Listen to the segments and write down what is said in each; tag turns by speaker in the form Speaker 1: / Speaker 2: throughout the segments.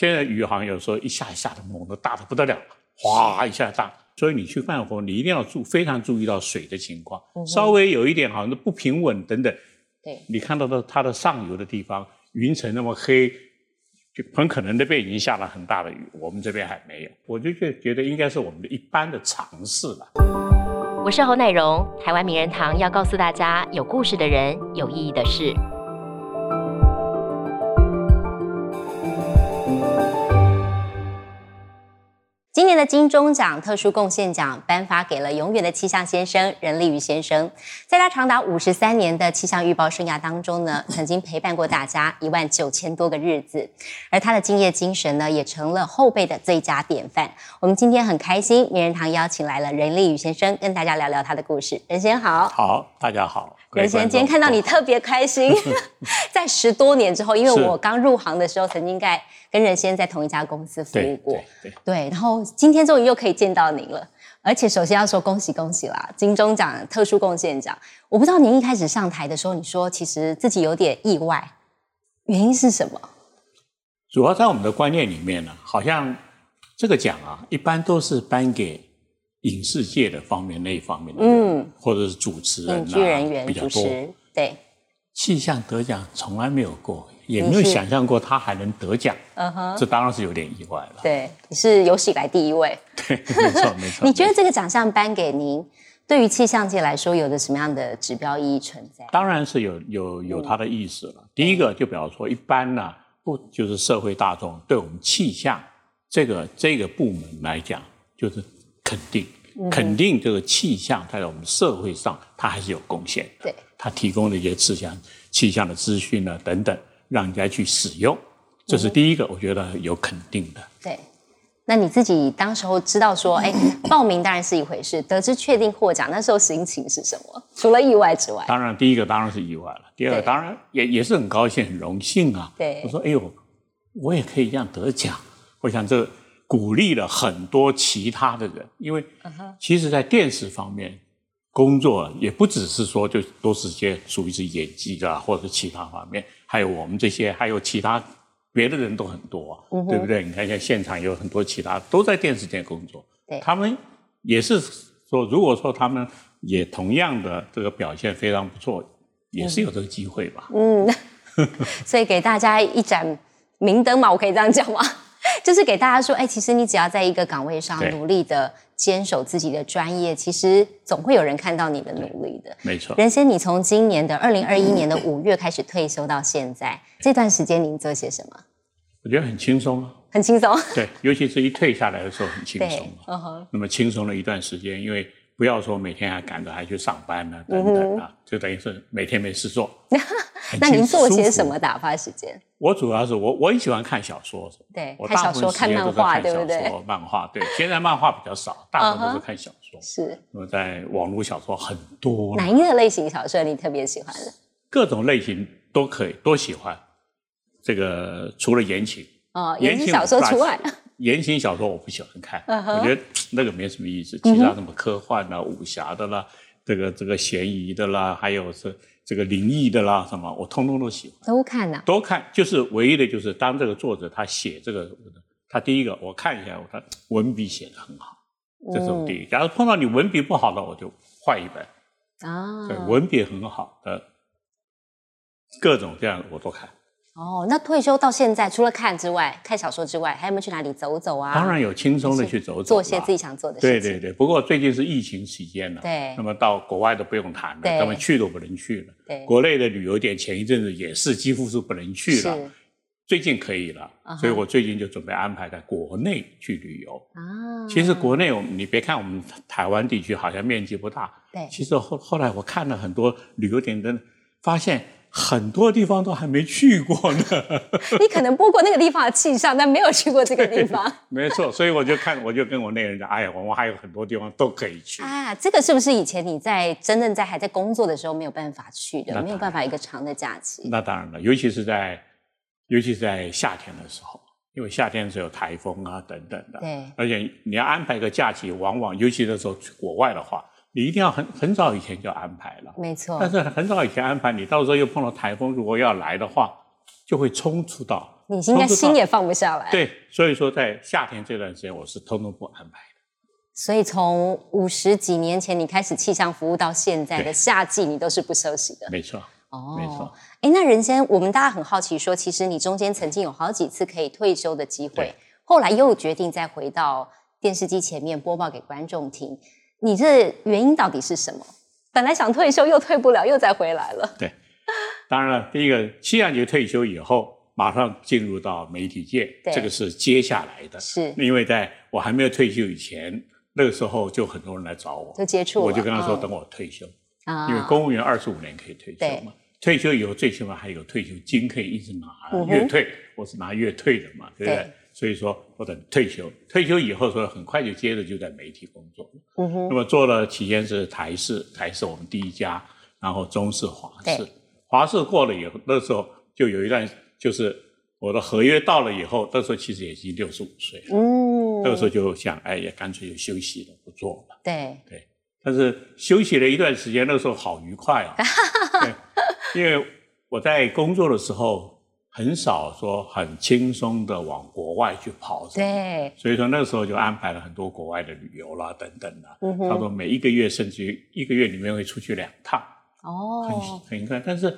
Speaker 1: 现在雨好像有时候一下一下的猛的大的不得了，哗一下大，所以你去看火，你一定要注非常注意到水的情况，稍微有一点好像不平稳等等，
Speaker 2: 对，
Speaker 1: 你看到的它的上游的地方云层那么黑，就很可能那边已经下了很大的雨，我们这边还没有，我就觉觉得应该是我们的一般的尝试了。
Speaker 3: 我是侯乃荣，台湾名人堂要告诉大家，有故事的人，有意义的事。
Speaker 2: 今年的金钟奖特殊贡献奖颁发给了永远的气象先生任立宇先生，在他长达五十三年的气象预报生涯当中呢，曾经陪伴过大家一万九千多个日子，而他的敬业精神呢，也成了后辈的最佳典范。我们今天很开心，名人堂邀请来了任立宇先生，跟大家聊聊他的故事。任先好，
Speaker 1: 好，大家好。
Speaker 2: 任先今天看到你特别开心，在十多年之后，因为我刚入行的时候，曾经在。跟任先在同一家公司服务过，对，然后今天终于又可以见到您了，而且首先要说恭喜恭喜啦！金钟奖特殊贡献奖，我不知道您一开始上台的时候，你说其实自己有点意外，原因是什么？
Speaker 1: 主要在我们的观念里面呢，好像这个奖啊，一般都是颁给影视界的方面那一方面的，嗯，或者是主持人、
Speaker 2: 影剧人员
Speaker 1: 比较多，
Speaker 2: 对，
Speaker 1: 气象得奖从来没有过。也没有想象过他还能得奖，嗯哼，这当然是有点意外了。
Speaker 2: 对，你是有史以来第一位。
Speaker 1: 对，没错没错。
Speaker 2: 你觉得这个奖项颁给您，对于气象界来说，有着什么样的指标意义存在？
Speaker 1: 当然是有有有它的意思了。第一个就比方说，一般呢，不就是社会大众对我们气象这个这个部门来讲，就是肯定肯定这个气象在我们社会上它还是有贡献。
Speaker 2: 对，
Speaker 1: 它提供的一些气象气象的资讯呢等等。让人家去使用，这是第一个，我觉得有肯定的。
Speaker 2: 对，那你自己当时候知道说，哎，报名当然是一回事，得知确定获奖，那时候心情是什么？除了意外之外，
Speaker 1: 当然第一个当然是意外了，第二个当然也也是很高兴、很荣幸啊。
Speaker 2: 对，
Speaker 1: 我说，哎呦，我也可以这样得奖，我想这鼓励了很多其他的人，因为其实，在电视方面。工作也不只是说就都是些属于是演技啊，或者是其他方面，还有我们这些，还有其他别的人都很多，对不对？你看，像现场有很多其他都在电视界工作，他们也是说，如果说他们也同样的这个表现非常不错，也是有这个机会吧。嗯，
Speaker 2: 所以给大家一盏明灯嘛，我可以这样讲吗？就是给大家说，哎，其实你只要在一个岗位上努力的。坚守自己的专业，其实总会有人看到你的努力的。
Speaker 1: 没错，
Speaker 2: 任先，你从今年的二零二一年的五月开始退休到现在，这段时间您做些什么？
Speaker 1: 我觉得很轻松啊，
Speaker 2: 很轻松。
Speaker 1: 对，尤其是一退下来的时候很轻松。嗯哼。那么轻松了一段时间，因为。不要说每天还赶着还去上班呢，等等啊，就等于是每天没事做。
Speaker 2: 那您做些什么打发时间？
Speaker 1: 我主要是我我很喜欢看小说，
Speaker 2: 对，看小说、看漫画，对不对？
Speaker 1: 漫画对，现在漫画比较少，大部分都是看小说。
Speaker 2: 是。
Speaker 1: 那么在网络小说很多。
Speaker 2: 哪一个类型小说你特别喜欢的？
Speaker 1: 各种类型都可以，都喜欢。这个除了言情
Speaker 2: 哦，言情小说除外。
Speaker 1: 言情小说我不喜欢看，我觉得那个没什么意思。其他什么科幻啦、武侠的啦、这个这个悬疑的啦，还有是这个灵异的啦，什么我通通都喜欢。
Speaker 2: 都看呐？
Speaker 1: 都看，就是唯一的就是当这个作者他写这个，他第一个我看一下，他文笔写的很好，这是第一。假如碰到你文笔不好的，我就换一本啊。对，文笔很好的各种这样我都看。
Speaker 2: 哦，那退休到现在，除了看之外，看小说之外，还有没有去哪里走走啊？
Speaker 1: 当然有轻松的去走走，
Speaker 2: 做些自己想做的事
Speaker 1: 情。对对对，不过最近是疫情期间了，
Speaker 2: 对，
Speaker 1: 那么到国外都不用谈了，他们去都不能去了。
Speaker 2: 对，
Speaker 1: 国内的旅游点前一阵子也是几乎是不能去了，最近可以了，所以我最近就准备安排在国内去旅游。啊，其实国内我们你别看我们台湾地区好像面积不大，
Speaker 2: 对，
Speaker 1: 其实后后来我看了很多旅游点的，发现。很多地方都还没去过呢。
Speaker 2: 你可能播过那个地方的气象，但没有去过这个地方。
Speaker 1: 没错，所以我就看，我就跟我那人讲，哎呀，我们还有很多地方都可以去。
Speaker 2: 啊，这个是不是以前你在真正在还在工作的时候没有办法去的？没有办法一个长的假期。
Speaker 1: 那当然了，尤其是在，尤其是在夏天的时候，因为夏天是有台风啊等等的。
Speaker 2: 对。
Speaker 1: 而且你要安排一个假期，往往尤其那时候去国外的话。你一定要很很早以前就安排了，
Speaker 2: 没错。
Speaker 1: 但是很早以前安排，你到时候又碰到台风，如果要来的话，就会冲突到
Speaker 2: 你应该心也放不下来。
Speaker 1: 对，所以说在夏天这段时间，我是通通不安排的。
Speaker 2: 所以从五十几年前你开始气象服务到现在的夏季，你都是不休息的。
Speaker 1: 没错，哦，没错。
Speaker 2: 哎，那人先，我们大家很好奇，说其实你中间曾经有好几次可以退休的机会，后来又决定再回到电视机前面播报给观众听。你这原因到底是什么？本来想退休又退不了，又再回来了。
Speaker 1: 对，当然了，第一个气象局退休以后，马上进入到媒体界，这个是接下来的。
Speaker 2: 是，
Speaker 1: 因为在我还没有退休以前，那个时候就很多人来找我，
Speaker 2: 就接触，
Speaker 1: 我就跟他说等我退休，啊，因为公务员二十五年可以退休嘛。退休以后最起码还有退休金可以一直拿，月退，我是拿月退的嘛，对不对？所以说我等退休，退休以后说很快就接着就在媒体工作。嗯哼。那么做了期间是台视，台视我们第一家，然后中视、华视，华视过了以后，那时候就有一段就是我的合约到了以后，那时候其实也已经六十五岁了。嗯。那个时候就想，哎也，干脆就休息了，不做了。
Speaker 2: 对。
Speaker 1: 对。但是休息了一段时间，那个时候好愉快啊。因为我在工作的时候很少说很轻松的往国外去跑，
Speaker 2: 对，
Speaker 1: 所以说那个时候就安排了很多国外的旅游啦等等啦，差不多每一个月甚至于一个月里面会出去两趟，哦，很很愉快。但是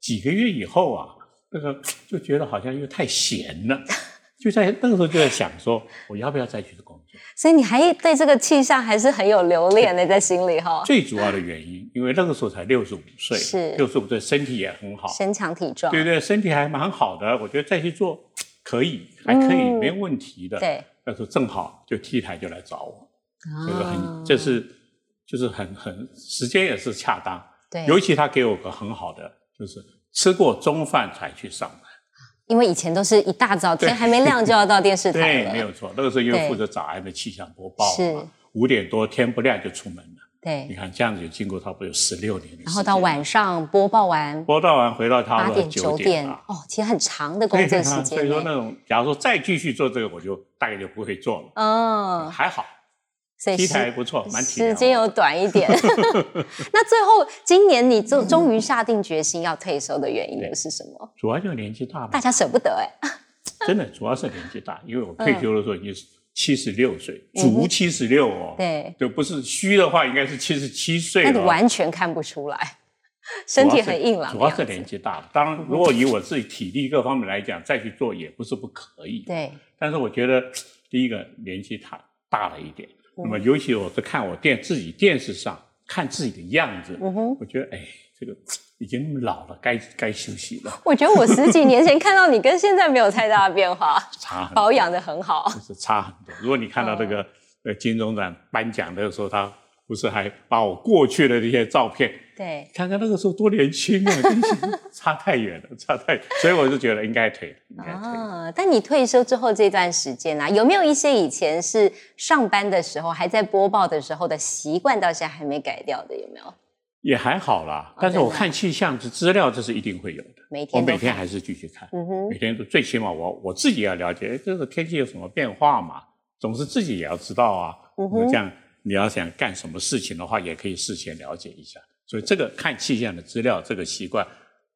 Speaker 1: 几个月以后啊，那个就觉得好像又太闲了。就在那个时候就在想说，我要不要再去工作？
Speaker 2: 所以你还对这个气象还是很有留恋的，在心里哈。
Speaker 1: 最主要的原因，因为那个时候才六十五岁，
Speaker 2: 是
Speaker 1: 六十五岁，身体也很好，
Speaker 2: 身强体壮，
Speaker 1: 对对，身体还蛮好的。我觉得再去做可以，还可以，没有问题的。
Speaker 2: 对，
Speaker 1: 那时候正好就 T 台就来找我，这个很，这是就是很很时间也是恰当。
Speaker 2: 对，
Speaker 1: 尤其他给我个很好的，就是吃过中饭才去上班。
Speaker 2: 因为以前都是一大早天还没亮就要到电视台，
Speaker 1: 对，没有错。那个时候因为负责早安的气象播报嘛，五点多天不亮就出门了。
Speaker 2: 对，
Speaker 1: 你看这样子就经过差不多有十六年的时间。
Speaker 2: 然后到晚上播报完，
Speaker 1: 播报完回到他
Speaker 2: 八点九点哦，其实很长的工作时间。
Speaker 1: 所以说那种，假如说再继续做这个，我就大概就不会做了。嗯，还好。题材不错，蛮
Speaker 2: 时间有短一点。那最后今年你终终于下定决心要退休的原因是什么？
Speaker 1: 主要就是年纪大嘛。
Speaker 2: 大家舍不得哎。
Speaker 1: 真的，主要是年纪大，因为我退休的时候已经是七十六岁，足七十六哦。
Speaker 2: 对，
Speaker 1: 就不是虚的话，应该是七十七岁。那
Speaker 2: 你完全看不出来，身体很硬朗。
Speaker 1: 主要是年纪大了。当然，如果以我自己体力各方面来讲，再去做也不是不可以。
Speaker 2: 对。
Speaker 1: 但是我觉得，第一个年纪大大了一点。那么，尤其我是看我电自己电视上看自己的样子，我觉得哎，这个已经那么老了，该该休息了。
Speaker 2: 我觉得我十几年前看到你跟现在没有太大的变化，
Speaker 1: 差
Speaker 2: 保养的很好，
Speaker 1: 就是差很多。如果你看到这个呃金钟奖颁奖的时候，他。不是还把我过去的那些照片，
Speaker 2: 对，
Speaker 1: 看看那个时候多年轻啊，差太远了，差太，所以我就觉得应该退，应该退。啊，
Speaker 2: 但你退休之后这段时间啊，有没有一些以前是上班的时候还在播报的时候的习惯，到现在还没改掉的？有没有？
Speaker 1: 也还好啦，但是我看气象的资料，这是一定会有的。
Speaker 2: 每天
Speaker 1: 我每天还是继续看，嗯哼，每天都最起码我我自己要了解，这个天气有什么变化嘛，总是自己也要知道啊，嗯哼，这样。你要想干什么事情的话，也可以事先了解一下。所以这个看气象的资料这个习惯，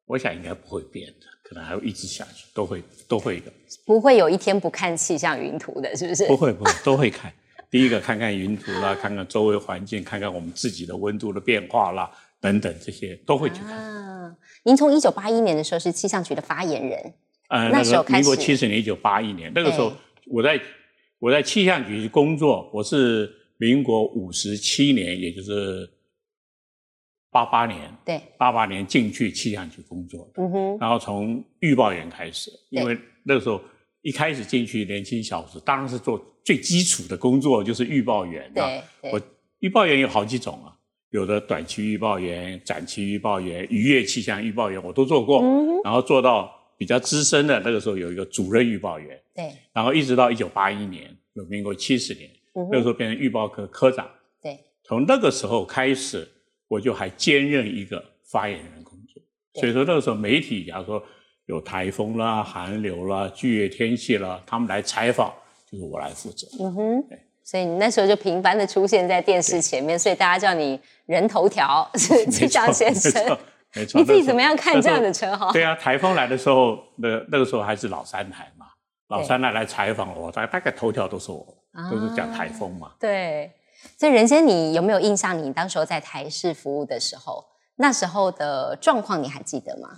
Speaker 1: 我想应该不会变的，可能还会一直下去，都会都会的。
Speaker 2: 不会有一天不看气象云图的，是不是？
Speaker 1: 不会不会，都会看。第一个看看云图啦，看看周围环境，看看我们自己的温度的变化啦，等等这些都会去看。啊，
Speaker 2: 您从一九八一年的时候是气象局的发言人，呃，那时候
Speaker 1: 民国七十年一九八一年那个时候，我在我在气象局工作，我是。民国五十七年，也就是八八年，
Speaker 2: 对，
Speaker 1: 八八年进去气象局工作，嗯哼，然后从预报员开始，因为那个时候一开始进去年轻小子，当然是做最基础的工作，就是预报员。
Speaker 2: 对，
Speaker 1: 我预报员有好几种啊，有的短期预报员、展期预报员、渔业气象预报员，我都做过，然后做到比较资深的，那个时候有一个主任预报员，
Speaker 2: 对，
Speaker 1: 然后一直到一九八一年，有民国七十年。那个时候变成预报科科长，
Speaker 2: 对，
Speaker 1: 从那个时候开始，我就还兼任一个发言人工作。所以说那个时候媒体，假如说有台风啦、寒流啦、剧烈天气啦，他们来采访，就是我来负责。嗯哼，
Speaker 2: 所以你那时候就频繁的出现在电视前面，所以大家叫你人头条 是气象先生。
Speaker 1: 没错。
Speaker 2: 你自己怎么样看这样的称号？
Speaker 1: 对啊，台风来的时候，那那个时候还是老三台嘛，老三台来采访我，大大概头条都是我，都是讲台风嘛。
Speaker 2: 对，所以任先，你有没有印象？你当时候在台视服务的时候，那时候的状况你还记得吗？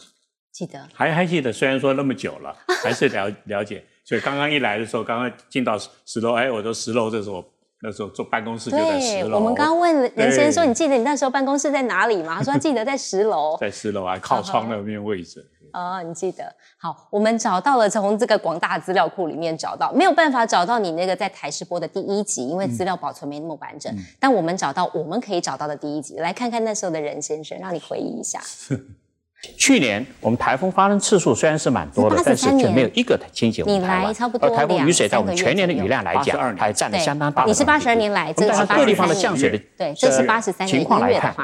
Speaker 2: 记得，
Speaker 1: 还还记得。虽然说那么久了，还是了了解。所以刚刚一来的时候，刚刚进到十楼，哎，我说十楼这时候。那时候坐办公室就在十楼。
Speaker 2: 我们刚刚问任先生说：“你记得你那时候办公室在哪里吗？”他说：“他记得在十楼，
Speaker 1: 在十楼啊，靠窗那边位置。”
Speaker 2: 哦，你记得？好，我们找到了，从这个广大资料库里面找到，没有办法找到你那个在台视播的第一集，因为资料保存没那么完整。但我们找到我们可以找到的第一集，来看看那时候的任先生，让你回忆一下。
Speaker 4: 去年我们台风发生次数虽然是蛮多的，但是却没有一个倾斜我们台湾。而台风雨水在我们全年的雨量来讲，还占了相当大的。
Speaker 2: 你是八十二年来，这是
Speaker 4: 各地方的降水的
Speaker 2: 对，这是八十三年
Speaker 4: 情况来看。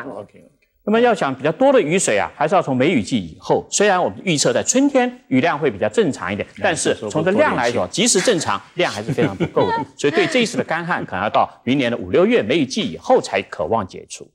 Speaker 4: 那么要想比较多的雨水啊，还是要从梅雨季以后。虽然我们预测在春天雨量会比较正常一点，但是从这量来说，即使正常，量还是非常不够的。所以对这一次的干旱，可能要到明年的五六月梅雨季以后才渴望解除。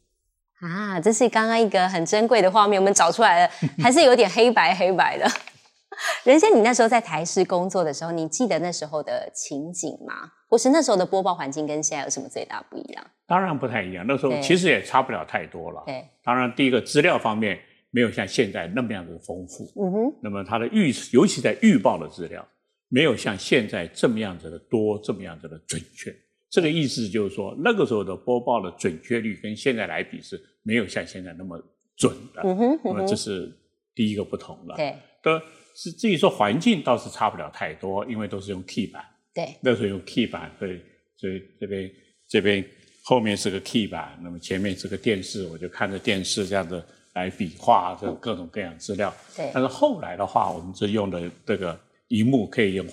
Speaker 2: 啊，这是刚刚一个很珍贵的画面，我们找出来了，还是有点黑白黑白的。任先，你那时候在台视工作的时候，你记得那时候的情景吗？或是那时候的播报环境跟现在有什么最大不一样？
Speaker 1: 当然不太一样，那时候其实也差不了太多了。对，当然第一个资料方面没有像现在那么样的丰富。嗯哼。那么它的预，尤其在预报的资料，没有像现在这么样子的多，这么样子的准确。这个意思就是说，那个时候的播报的准确率跟现在来比是没有像现在那么准的。嗯哼，那么这是第一个不同了。
Speaker 2: 对，
Speaker 1: 的是至于说环境倒是差不了太多，因为都是用 key 板。
Speaker 2: 对，
Speaker 1: 那时候用 key 板，所以所以这边这边后面是个 key 板，那么前面是个电视，我就看着电视这样子来比划这各种各样资料。
Speaker 2: 对，
Speaker 1: 但是后来的话，我们是用的这个。荧幕可以用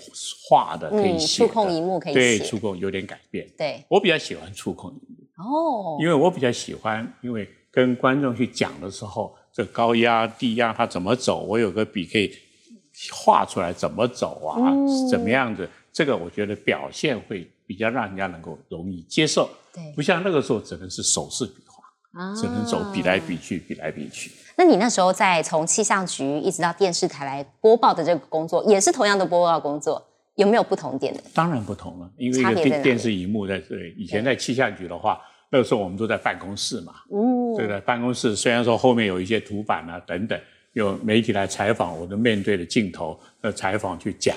Speaker 1: 画的，可以写
Speaker 2: 触控荧幕可以
Speaker 1: 对触控有点改变。
Speaker 2: 对，
Speaker 1: 我比较喜欢触控荧幕。哦，因为我比较喜欢，因为跟观众去讲的时候，这高压低压它怎么走，我有个笔可以画出来怎么走啊，怎么样子，这个我觉得表现会比较让人家能够容易接受。
Speaker 2: 对，
Speaker 1: 不像那个时候只能是手势比划，啊，只能走比来比去，比来比去。
Speaker 2: 那你那时候在从气象局一直到电视台来播报的这个工作，也是同样的播报工作，有没有不同点的？
Speaker 1: 当然不同了，因为电电视荧幕在这里。以前在气象局的话，那个时候我们都在办公室嘛，嗯，对的，办公室虽然说后面有一些图板啊等等，有媒体来采访，我都面对着镜头的采访去讲，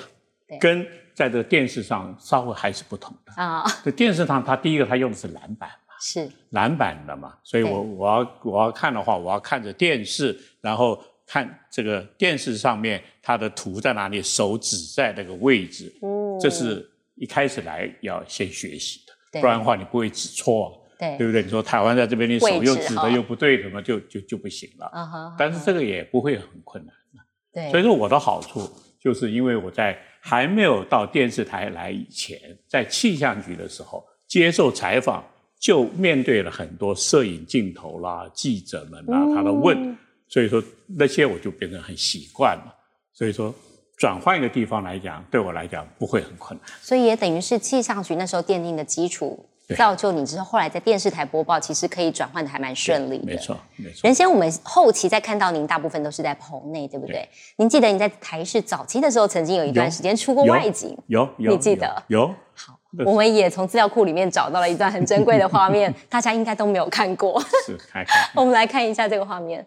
Speaker 1: 跟在这个电视上稍微还是不同的啊。在电视上，它第一个它用的是蓝板嘛。
Speaker 2: 是
Speaker 1: 蓝板的嘛，所以我我要我要看的话，我要看着电视，然后看这个电视上面它的图在哪里，手指在那个位置，嗯，这是一开始来要先学习的，不然的话你不会指错，
Speaker 2: 对
Speaker 1: 对不对？你说台湾在这边，你手又指的又不对，什么就就就不行了，啊哈。但是这个也不会很困难的，
Speaker 2: 对。
Speaker 1: 所以说我的好处就是因为我在还没有到电视台来以前，在气象局的时候接受采访。就面对了很多摄影镜头啦、记者们啦，他的问，所以说那些我就变成很习惯了。所以说转换一个地方来讲，对我来讲不会很困难。
Speaker 2: 所以也等于是气象局那时候奠定的基础，造就你之后后来在电视台播报，其实可以转换的还蛮顺利的。
Speaker 1: 没错，没错。
Speaker 2: 原先我们后期再看到您，大部分都是在棚内，对不对？您记得你在台视早期的时候，曾经有一段时间出过外景，
Speaker 1: 有有，
Speaker 2: 你记得？
Speaker 1: 有。
Speaker 2: 好。我们也从资料库里面找到了一段很珍贵的画面，大家应该都没有看过。
Speaker 1: 是，看看。
Speaker 2: 我们来看一下这个画面。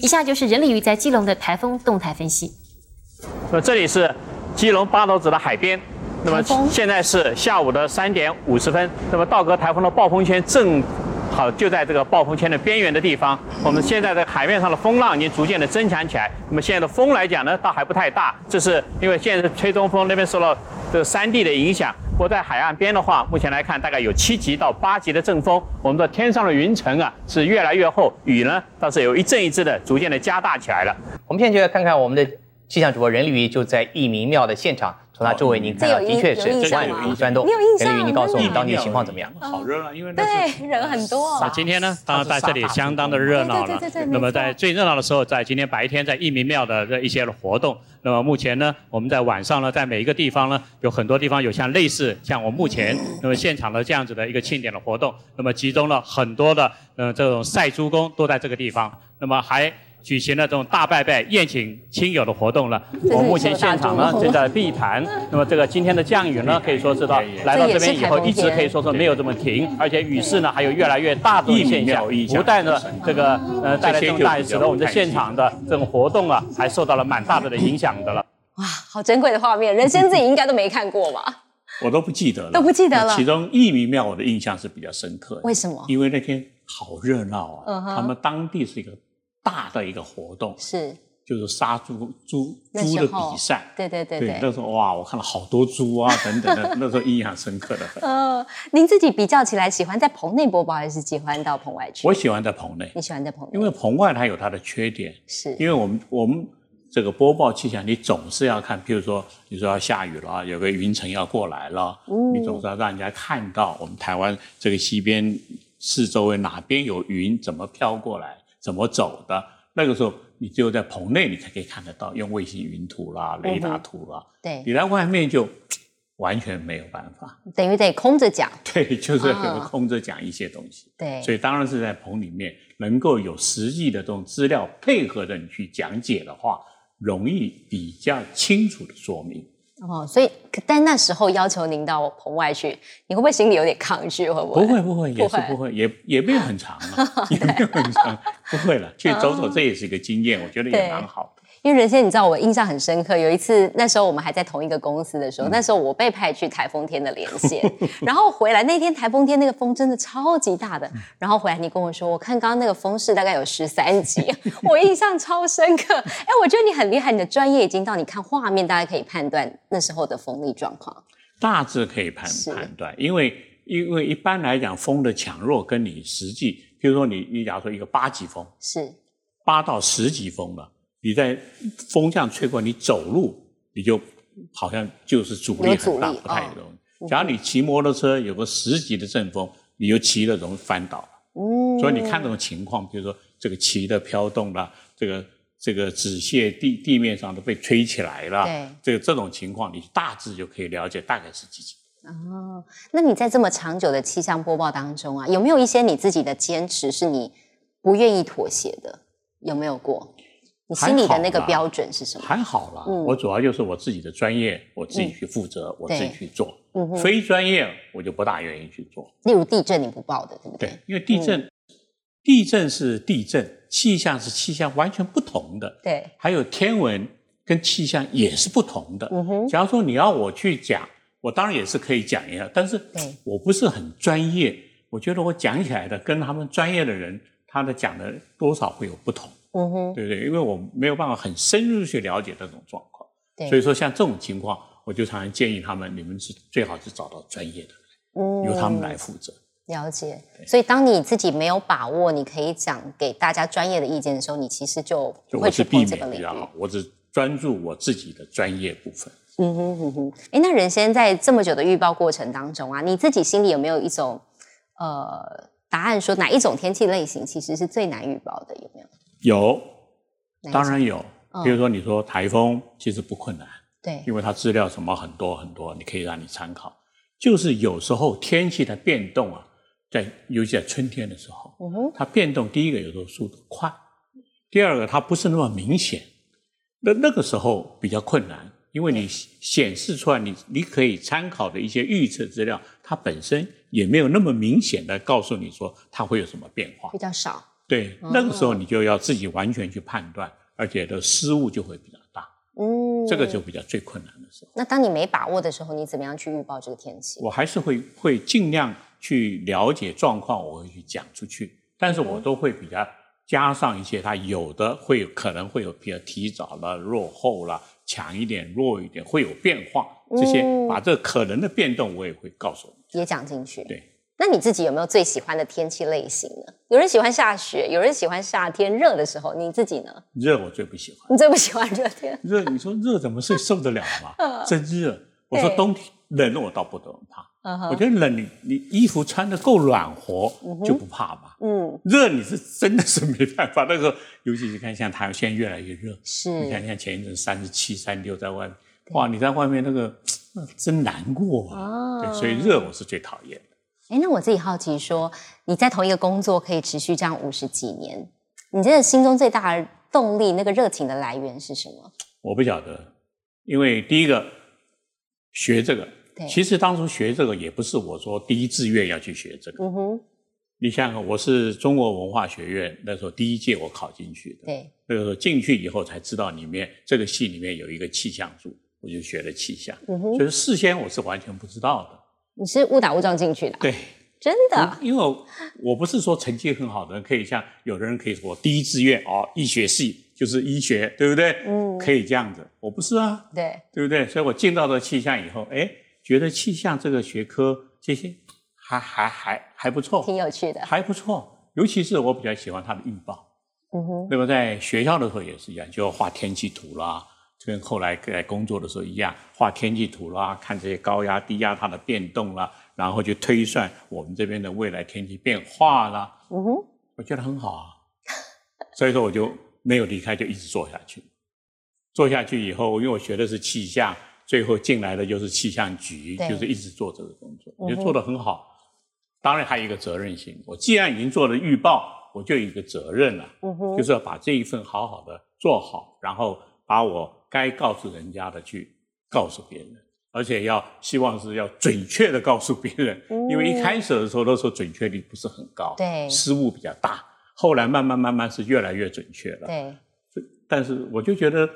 Speaker 3: 以下就是人力鱼在基隆的台风动态分析。
Speaker 4: 那这里是基隆八斗子的海边，那么现在是下午的三点五十分，那么道格台风的暴风圈正。好，就在这个暴风圈的边缘的地方，我们现在的海面上的风浪已经逐渐的增强起来。那么现在的风来讲呢，倒还不太大，这是因为现在是吹东风，那边受到这个山地的影响。不过在海岸边的话，目前来看大概有七级到八级的阵风。我们的天上的云层啊是越来越厚，雨呢倒是有一阵一阵的逐渐的加大起来了。我们现在就来看看我们的气象主播任立瑜就在义民庙的现场。从他周围，您看到的确是万
Speaker 2: 人
Speaker 4: 钻洞。
Speaker 2: 你有印象
Speaker 4: 吗？你告诉我们当地的情况怎么样？
Speaker 1: 好热闹，因为
Speaker 2: 对人很多。
Speaker 5: 那今天呢，当然在这里相当的热闹了。那么在最热闹的时候，在今天白天在义民庙的这一些活动。那么目前呢，我们在晚上呢，在每一个地方呢，有很多地方有像类似像我目前那么现场的这样子的一个庆典的活动。那么集中了很多的呃这种赛猪工都在这个地方。那么还。举行了这种大拜拜、宴请亲友的活动了。我们目前现场呢正在碧潭，那么这个今天的降雨呢，可以说是到来到这边以后，一直可以说是没有这么停，而且雨势呢还有越来越大的现象，不但呢这个呃带来这种大雨，使得我们的现场的这种活动啊，还受到了蛮大的的影响的了。
Speaker 2: 哇，好珍贵的画面，人生自己应该都没看过吧？
Speaker 1: 我都不记得了，
Speaker 2: 都不记得了。
Speaker 1: 其中义民庙我的印象是比较深刻的，
Speaker 2: 为什么？
Speaker 1: 因为那天好热闹啊，他们当地是一个大的一个活动，
Speaker 2: 是
Speaker 1: 就是杀猪猪猪的比赛，
Speaker 2: 对对对对。
Speaker 1: 那时候哇，我看了好多猪啊等等的，那时候印象深刻的很。
Speaker 2: 呃，您自己比较起来，喜欢在棚内播报还是喜欢到棚外去？
Speaker 1: 我喜欢在棚内。
Speaker 2: 你喜欢在棚内？
Speaker 1: 因为棚外它有它的缺点，
Speaker 2: 是
Speaker 1: 因为我们我们。这个播报气象，你总是要看，譬如说，你说要下雨了，有个云层要过来了，你总是要让人家看到我们台湾这个西边四周围哪边有云，怎么飘过来，怎么走的。那个时候，你只有在棚内，你才可以看得到，用卫星云图啦、雷达图啦。
Speaker 2: 对，
Speaker 1: 你在外面就完全没有办法，
Speaker 2: 等于得空着讲。
Speaker 1: 对，就是空着讲一些东西。
Speaker 2: 对，
Speaker 1: 所以当然是在棚里面，能够有实际的这种资料配合着你去讲解的话。容易比较清楚的说明
Speaker 2: 哦，所以但那时候要求您到棚外去，你会不会心里有点抗拒？会不会？
Speaker 1: 不会，不会，也是不会，也也没有很长嘛，也没有很长，不会了，去走走，这也是一个经验，我觉得也蛮好的。
Speaker 2: 因为人仙，你知道我印象很深刻。有一次，那时候我们还在同一个公司的时候，那时候我被派去台风天的连线，然后回来那天台风天那个风真的超级大的，然后回来你跟我说，我看刚刚那个风势大概有十三级，我印象超深刻。哎，我觉得你很厉害，你的专业已经到你看画面，大家可以判断那时候的风力状况，
Speaker 1: 大致可以判判断。因为因为一般来讲，风的强弱跟你实际，比如说你你假如说一个八级风，
Speaker 2: 是
Speaker 1: 八到十级风了。你在风向吹过，你走路你就好像就是阻力很大，不太容易。假如你骑摩托车有个十级的阵风，你就骑的容易翻倒。嗯，所以你看这种情况，比如说这个旗的飘动了，这个这个纸屑地地面上都被吹起来了，
Speaker 2: 对，
Speaker 1: 这个这种情况，你大致就可以了解大概是几级。
Speaker 2: 哦，那你在这么长久的气象播报当中啊，有没有一些你自己的坚持是你不愿意妥协的？有没有过？你心里的那个标准是什么？
Speaker 1: 还好啦，我主要就是我自己的专业，我自己去负责，我自己去做。非专业我就不大愿意去做。
Speaker 2: 例如地震，你不报的，对不对？
Speaker 1: 对，因为地震，地震是地震，气象是气象，完全不同的。
Speaker 2: 对，
Speaker 1: 还有天文跟气象也是不同的。嗯哼，假如说你要我去讲，我当然也是可以讲一下，但是我不是很专业，我觉得我讲起来的跟他们专业的人，他的讲的多少会有不同。嗯哼，对不对？因为我没有办法很深入去了解这种状况，所以说像这种情况，我就常常建议他们，你们是最好是找到专业的，嗯，由他们来负责。
Speaker 2: 了解。所以当你自己没有把握，你可以讲给大家专业的意见的时候，你其实就会去避免比较好。
Speaker 1: 我只专注我自己的专业部分。嗯哼
Speaker 2: 嗯哼。哎，那人先在这么久的预报过程当中啊，你自己心里有没有一种呃答案，说哪一种天气类型其实是最难预报的？有没有？
Speaker 1: 有，当然有。比如说，你说台风其实不困难，
Speaker 2: 对，
Speaker 1: 因为它资料什么很多很多，你可以让你参考。就是有时候天气的变动啊，在尤其在春天的时候，嗯，它变动第一个有时候速度快，第二个它不是那么明显，那那个时候比较困难，因为你显示出来你你可以参考的一些预测资料，它本身也没有那么明显的告诉你说它会有什么变化，
Speaker 2: 比较少。
Speaker 1: 对，那个时候你就要自己完全去判断，而且的失误就会比较大。嗯，这个就比较最困难的时候。
Speaker 2: 那当你没把握的时候，你怎么样去预报这个天气？
Speaker 1: 我还是会会尽量去了解状况，我会去讲出去，但是我都会比较加上一些，它有的会有可能会有比较提早了、落后了、强一点、弱一点，会有变化。这些把这可能的变动，我也会告诉你，
Speaker 2: 也讲进去。
Speaker 1: 对。
Speaker 2: 那你自己有没有最喜欢的天气类型呢？有人喜欢下雪，有人喜欢夏天热的时候，你自己呢？
Speaker 1: 热我最不喜欢。
Speaker 2: 你最不喜欢热天？
Speaker 1: 热，你说热怎么是受得了嘛？真热。我说冬天冷我倒不怎么怕。我觉得冷，你你衣服穿的够暖和就不怕嘛。嗯。热你是真的是没办法。那个尤其是看像台湾现在越来越热。
Speaker 2: 是。
Speaker 1: 你看像前一阵三十七、三六在外面，哇！你在外面那个真难过啊。对，所以热我是最讨厌。
Speaker 2: 哎，那我自己好奇说，你在同一个工作可以持续这样五十几年，你真的心中最大的动力、那个热情的来源是什么？
Speaker 1: 我不晓得，因为第一个学这个，其实当初学这个也不是我说第一志愿要去学这个。嗯哼。你像我是中国文化学院那时候第一届我考进去的，
Speaker 2: 对，
Speaker 1: 那个时候进去以后才知道里面这个系里面有一个气象组，我就学了气象，嗯哼所以事先我是完全不知道的。
Speaker 2: 你是误打误撞进去的？
Speaker 1: 对，
Speaker 2: 真的，
Speaker 1: 因为我不是说成绩很好的人可以像有的人可以说第一志愿哦医学系就是医学，对不对？嗯，可以这样子，我不是啊，
Speaker 2: 对，
Speaker 1: 对不对？所以我进到了气象以后，哎，觉得气象这个学科这些。还还还还不错，
Speaker 2: 挺有趣的，
Speaker 1: 还不错。尤其是我比较喜欢它的预报。嗯哼。那么在学校的时候也是一样，就要画天气图啦，就跟后来在工作的时候一样，画天气图啦，看这些高压低压它的变动啦，然后去推算我们这边的未来天气变化啦。嗯哼。我觉得很好啊，所以说我就没有离开，就一直做下去。做下去以后，因为我学的是气象，最后进来的就是气象局，就是一直做这个工作，我觉得做得很好。当然还有一个责任心，我既然已经做了预报，我就有一个责任了，嗯就是要把这一份好好的做好，然后把我该告诉人家的去告诉别人，而且要希望是要准确的告诉别人，因为一开始的时候都说准确率不是很高，
Speaker 2: 对，
Speaker 1: 失误比较大，后来慢慢慢慢是越来越准确了，
Speaker 2: 对，
Speaker 1: 但是我就觉得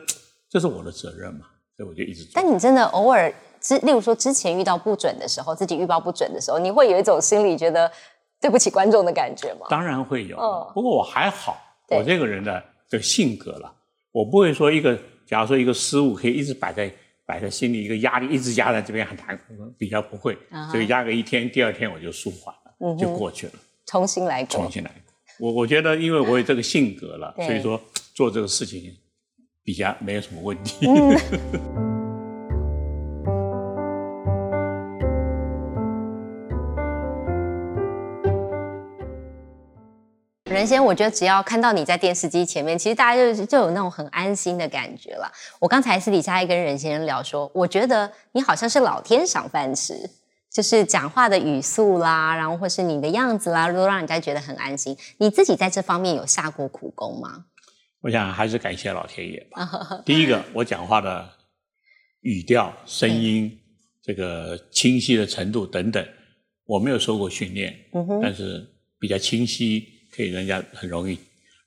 Speaker 1: 这是我的责任嘛，所以我就一直做。
Speaker 2: 但你真的偶尔。之，例如说之前遇到不准的时候，自己预报不准的时候，你会有一种心里觉得对不起观众的感觉吗？
Speaker 1: 当然会有，不过我还好，我这个人的的性格了，我不会说一个，假如说一个失误可以一直摆在摆在心里，一个压力一直压在这边很难，比较不会，所以压个一天，第二天我就舒缓了，就过去了，
Speaker 2: 重新来过，
Speaker 1: 重新来过。我我觉得，因为我有这个性格了，所以说做这个事情比较没有什么问题。
Speaker 2: 人先，我觉得只要看到你在电视机前面，其实大家就就有那种很安心的感觉了。我刚才私底下还跟任先生聊说，我觉得你好像是老天赏饭吃，就是讲话的语速啦，然后或是你的样子啦，都让人家觉得很安心。你自己在这方面有下过苦功吗？
Speaker 1: 我想还是感谢老天爷吧。第一个，我讲话的语调、声音、这个清晰的程度等等，我没有受过训练，但是比较清晰。可以，人家很容易。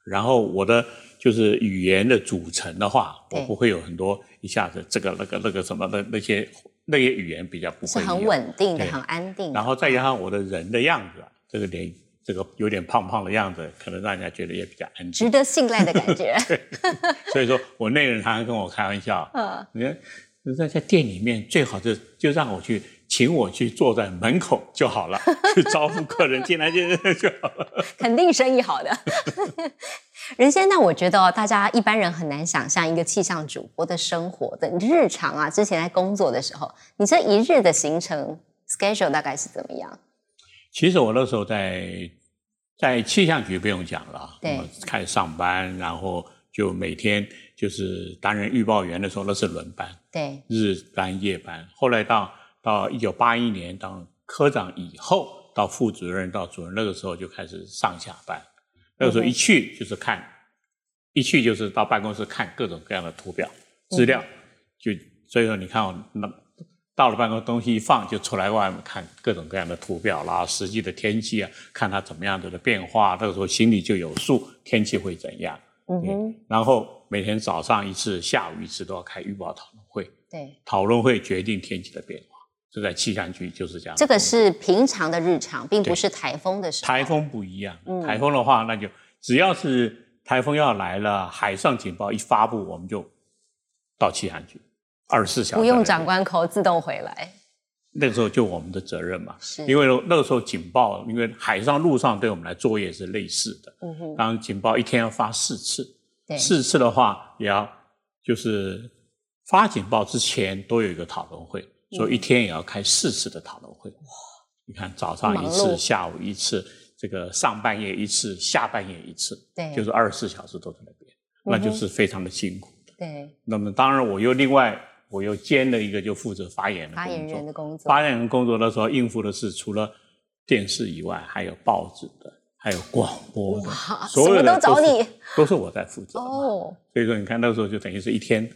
Speaker 1: 然后我的就是语言的组成的话，我不会有很多一下子这个那个那个什么的那些那些语言比较不会。
Speaker 2: 是很稳定的，很安定。
Speaker 1: 然后再加上我的人的样子，这个脸这个有点胖胖的样子，可能让人家觉得也比较安
Speaker 2: 值得信赖的感觉。
Speaker 1: 所以说我那个人常常跟我开玩笑，嗯，你看在在店里面最好就就让我去。请我去坐在门口就好了，去招呼客人进来就就好了。
Speaker 2: 肯定生意好的。任先，那我觉得大家一般人很难想象一个气象主播的生活的日常啊。之前在工作的时候，你这一日的行程 schedule 大概是怎么样？
Speaker 1: 其实我那时候在在气象局不用讲了，
Speaker 2: 对，
Speaker 1: 开始上班，然后就每天就是担任预报员的时候，那是轮班，
Speaker 2: 对，
Speaker 1: 日班夜班。后来到到一九八一年当科长以后，到副主任到主任那个时候就开始上下班。那个时候一去就是看，一去就是到办公室看各种各样的图表资料。就所以说，你看我那到了办公东西一放，就出来外面看各种各样的图表啦，实际的天气啊，看它怎么样子的变化。那个时候心里就有数，天气会怎样。嗯哼。然后每天早上一次，下午一次都要开预报讨论会。
Speaker 2: 对。
Speaker 1: 讨论会决定天气的变化。这在气象局就是这样。
Speaker 2: 这个是平常的日常，并不是台风的时候。
Speaker 1: 台风不一样，台风的话，那就只要是台风要来了，海上警报一发布，我们就到气象局，二十四小时
Speaker 2: 不用长官口自动回来。
Speaker 1: 那个时候就我们的责任嘛，因为那个时候警报，因为海上、陆上对我们来作业是类似的。嗯哼。当警报一天要发四次，四次的话也要就是发警报之前都有一个讨论会。所以一天也要开四次的讨论会，你看早上一次，下午一次，这个上半夜一次，下半夜一次，
Speaker 2: 对，
Speaker 1: 就是二十四小时都在那边，那就是非常的辛苦。
Speaker 2: 对。
Speaker 1: 那么当然，我又另外我又兼了一个就负责发言的
Speaker 2: 发言人的工作。
Speaker 1: 发言人工作的时候应付的是除了电视以外，还有报纸的还有广播的，
Speaker 2: 所有的都找你，
Speaker 1: 都是我在负责。哦，所以说你看那时候就等于是一天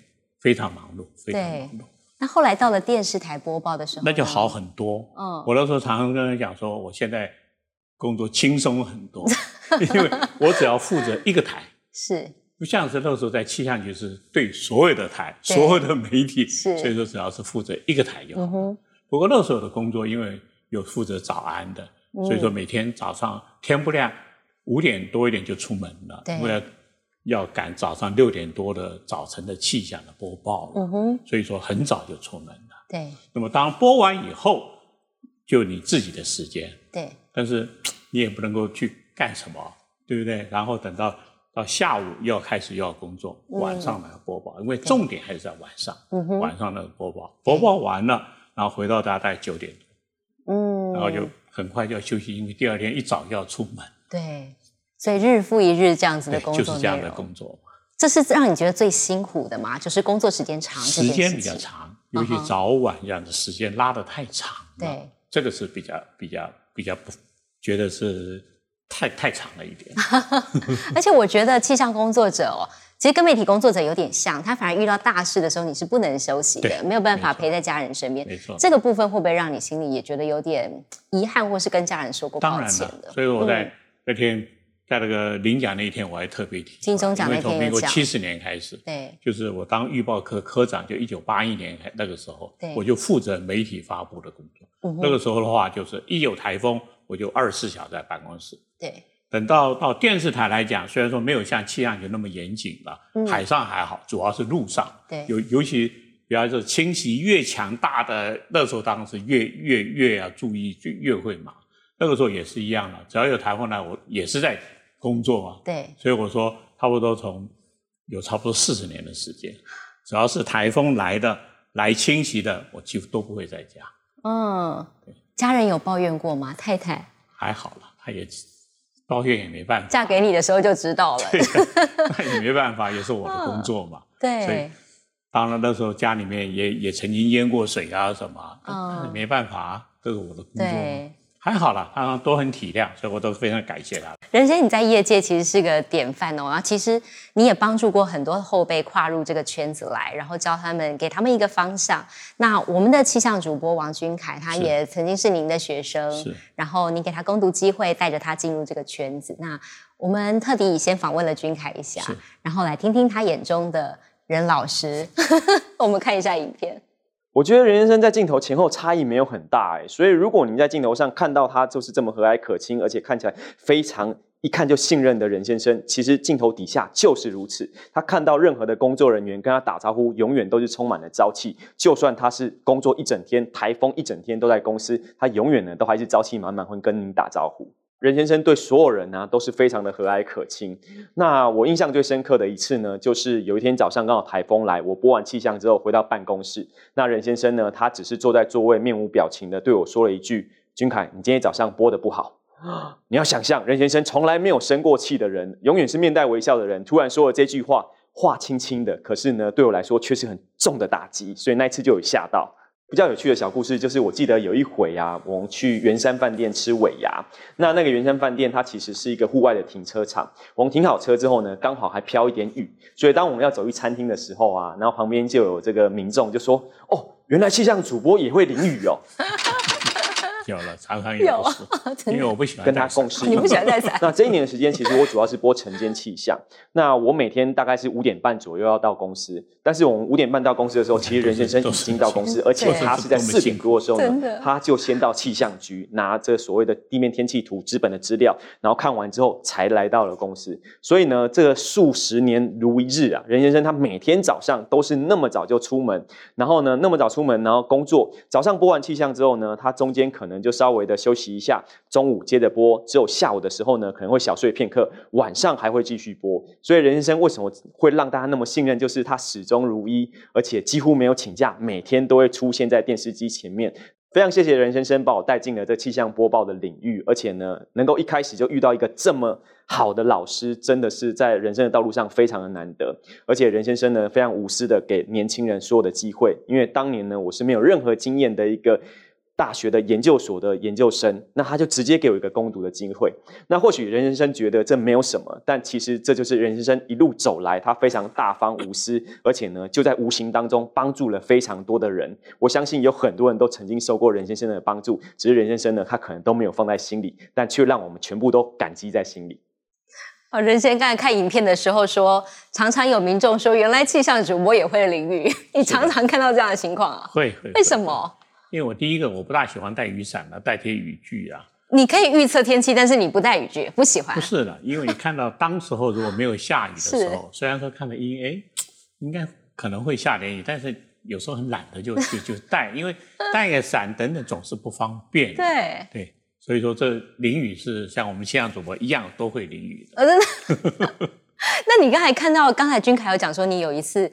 Speaker 1: 非常忙碌，非常忙碌。
Speaker 2: 那后来到了电视台播报的时候，
Speaker 1: 那就好很多。嗯，我那时候常常跟人讲说，我现在工作轻松很多，因为我只要负责一个台，
Speaker 2: 是
Speaker 1: 不像是那时候在气象局是对所有的台、所有的媒体，是所以说只要是负责一个台就好。不过那时候的工作，因为有负责早安的，所以说每天早上天不亮五点多一点就出门了，为了。要赶早上六点多的早晨的气象的播报了，嗯哼，所以说很早就出门了。
Speaker 2: 对，
Speaker 1: 那么当播完以后，就你自己的时间。
Speaker 2: 对，
Speaker 1: 但是 你也不能够去干什么，对不对？然后等到到下午又要开始又要工作，晚上来播报，因为重点还是在晚上。嗯哼，晚上的播报，播报完了，然后回到大概九点多，嗯，然后就很快就要休息，因为第二天一早就要出门。
Speaker 2: 对。所以日复一日这样子的工作
Speaker 1: 就是这样的工作。
Speaker 2: 这是让你觉得最辛苦的吗？就是工作时间长，
Speaker 1: 时间比较长，尤其早晚这样的时间拉得太长。
Speaker 2: 对，
Speaker 1: 这个是比较比较比较不觉得是太太长了一点。
Speaker 2: 而且我觉得气象工作者哦，其实跟媒体工作者有点像，他反而遇到大事的时候你是不能休息的，没有办法陪在家人身边。
Speaker 1: 没错，
Speaker 2: 这个部分会不会让你心里也觉得有点遗憾，或是跟家人说过抱歉的？
Speaker 1: 所以我在那天。在那个领奖那一天，我还特别提，
Speaker 2: 金钟奖那天
Speaker 1: 从民国七十年开始，
Speaker 2: 对，
Speaker 1: 就是我当预报科科长，就一九八一年那个时候，我就负责媒体发布的工作。那个时候的话，就是一有台风，我就二十四小时在办公室。
Speaker 2: 对，
Speaker 1: 等到到电视台来讲，虽然说没有像气象局那么严谨了，海上还好，主要是路上。
Speaker 2: 对，
Speaker 1: 尤尤其比方说侵袭越强大的那时候，当然是越越越要注意，就越会忙。那个时候也是一样的，只要有台风来，我也是在工作嘛。
Speaker 2: 对，
Speaker 1: 所以我说差不多从有差不多四十年的时间，只要是台风来的、来侵袭的，我几乎都不会在家。
Speaker 2: 嗯，家人有抱怨过吗？太太
Speaker 1: 还好了，她也抱怨也没办法。
Speaker 2: 嫁给你的时候就知道了。
Speaker 1: 对，那也没办法，也是我的工作嘛。
Speaker 2: 对，
Speaker 1: 所以当然那时候家里面也也曾经淹过水啊什么，嗯，没办法，这是我的工作。对。还好啦，他们都很体谅，所以我都非常感谢他。
Speaker 2: 任先，你在业界其实是个典范哦。然后其实你也帮助过很多后辈跨入这个圈子来，然后教他们，给他们一个方向。那我们的气象主播王君凯，他也曾经是您的学生，
Speaker 1: 是。
Speaker 2: 然后你给他攻读机会，带着他进入这个圈子。那我们特地先访问了君凯一下，然后来听听他眼中的任老师。我们看一下影片。
Speaker 6: 我觉得任先生在镜头前后差异没有很大哎，所以如果您在镜头上看到他就是这么和蔼可亲，而且看起来非常一看就信任的任先生，其实镜头底下就是如此。他看到任何的工作人员跟他打招呼，永远都是充满了朝气。就算他是工作一整天，台风一整天都在公司，他永远呢都还是朝气满满，会跟您打招呼。任先生对所有人呢都是非常的和蔼可亲。那我印象最深刻的一次呢，就是有一天早上刚好台风来，我播完气象之后回到办公室，那任先生呢，他只是坐在座位，面无表情的对我说了一句：“君凯，你今天早上播的不好。” 你要想象，任先生从来没有生过气的人，永远是面带微笑的人，突然说了这句话，话轻轻的，可是呢，对我来说却是很重的打击，所以那一次就有吓到。比较有趣的小故事就是，我记得有一回啊，我们去圆山饭店吃尾牙。那那个圆山饭店它其实是一个户外的停车场。我们停好车之后呢，刚好还飘一点雨，所以当我们要走去餐厅的时候啊，然后旁边就有这个民众就说：“哦，原来气象主播也会淋雨哦。”
Speaker 1: 有了，常常有啊，因为我不喜欢
Speaker 6: 跟他共事。
Speaker 2: 你不喜欢带伞？
Speaker 6: 那这一年的时间，其实我主要是播晨间气象。那我每天大概是五点半左右要到公司，但是我们五点半到公司的时候，其实任先生已经到公司，而且他是在四点多的时候呢，他就先到气象局拿着所谓的地面天气图资本的资料，然后看完之后才来到了公司。所以呢，这个数十年如一日啊，任先生他每天早上都是那么早就出门，然后呢那么早出门，然后工作。早上播完气象之后呢，他中间可能能就稍微的休息一下，中午接着播，只有下午的时候呢，可能会小睡片刻，晚上还会继续播。所以任先生为什么会让大家那么信任？就是他始终如一，而且几乎没有请假，每天都会出现在电视机前面。非常谢谢任先生把我带进了这气象播报的领域，而且呢，能够一开始就遇到一个这么好的老师，真的是在人生的道路上非常的难得。而且任先生呢，非常无私的给年轻人所有的机会，因为当年呢，我是没有任何经验的一个。大学的研究所的研究生，那他就直接给我一个攻读的机会。那或许任先生觉得这没有什么，但其实这就是任先生一路走来，他非常大方无私，而且呢，就在无形当中帮助了非常多的人。我相信有很多人都曾经受过任先生的帮助，只是任先生呢，他可能都没有放在心里，但却让我们全部都感激在心里。
Speaker 2: 哦，任先刚才看影片的时候说，常常有民众说，原来气象主播也会淋雨，你常常看到这样的情况啊？
Speaker 1: 会会。
Speaker 2: 为什么？
Speaker 1: 因为我第一个我不大喜欢带雨伞的，带些雨具啊。
Speaker 2: 你可以预测天气，但是你不带雨具，不喜欢？
Speaker 1: 不是的，因为你看到当时候如果没有下雨的时候，虽然说看到阴，哎，应该可能会下点雨，但是有时候很懒得就就就带，因为带个伞等等总是不方便。
Speaker 2: 对
Speaker 1: 对。所以说，这淋雨是像我们气象主播一样都会淋雨
Speaker 2: 的。真的？那你刚才看到，刚才君凯有讲说，你有一次，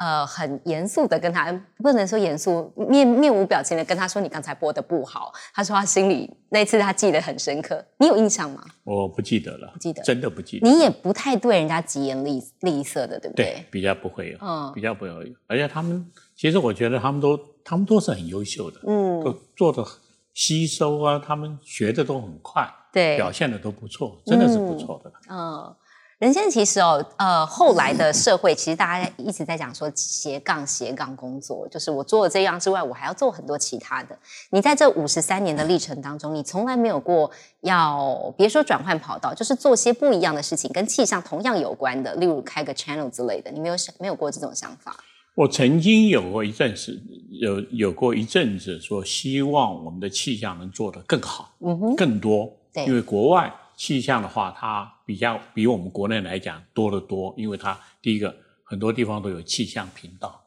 Speaker 2: 呃，很严肃的跟他，不能说严肃，面面无表情的跟他说，你刚才播的不好。他说他心里那次他记得很深刻，你有印象吗？
Speaker 1: 我不记得了，
Speaker 2: 不记得，
Speaker 1: 真的不记得。
Speaker 2: 你也不太对人家疾言厉厉色的，对不对？
Speaker 1: 对，比较不会有，嗯，比较不会有。而且他们，其实我觉得他们都，他们都是很优秀的，嗯，都做的。吸收啊，他们学的都很快，
Speaker 2: 对，
Speaker 1: 表现的都不错，真的是不错的。
Speaker 2: 嗯，人生其实哦，呃，后来的社会其实大家一直在讲说斜杠斜杠工作，就是我做了这样之外，我还要做很多其他的。你在这五十三年的历程当中，你从来没有过要别说转换跑道，就是做些不一样的事情，跟气象同样有关的，例如开个 channel 之类的，你没有想没有过这种想法？
Speaker 1: 我曾经有过一阵子，有有过一阵子说，希望我们的气象能做得更好，嗯哼，更多。
Speaker 2: 对，
Speaker 1: 因为国外气象的话，它比较比我们国内来讲多得多，因为它第一个很多地方都有气象频道，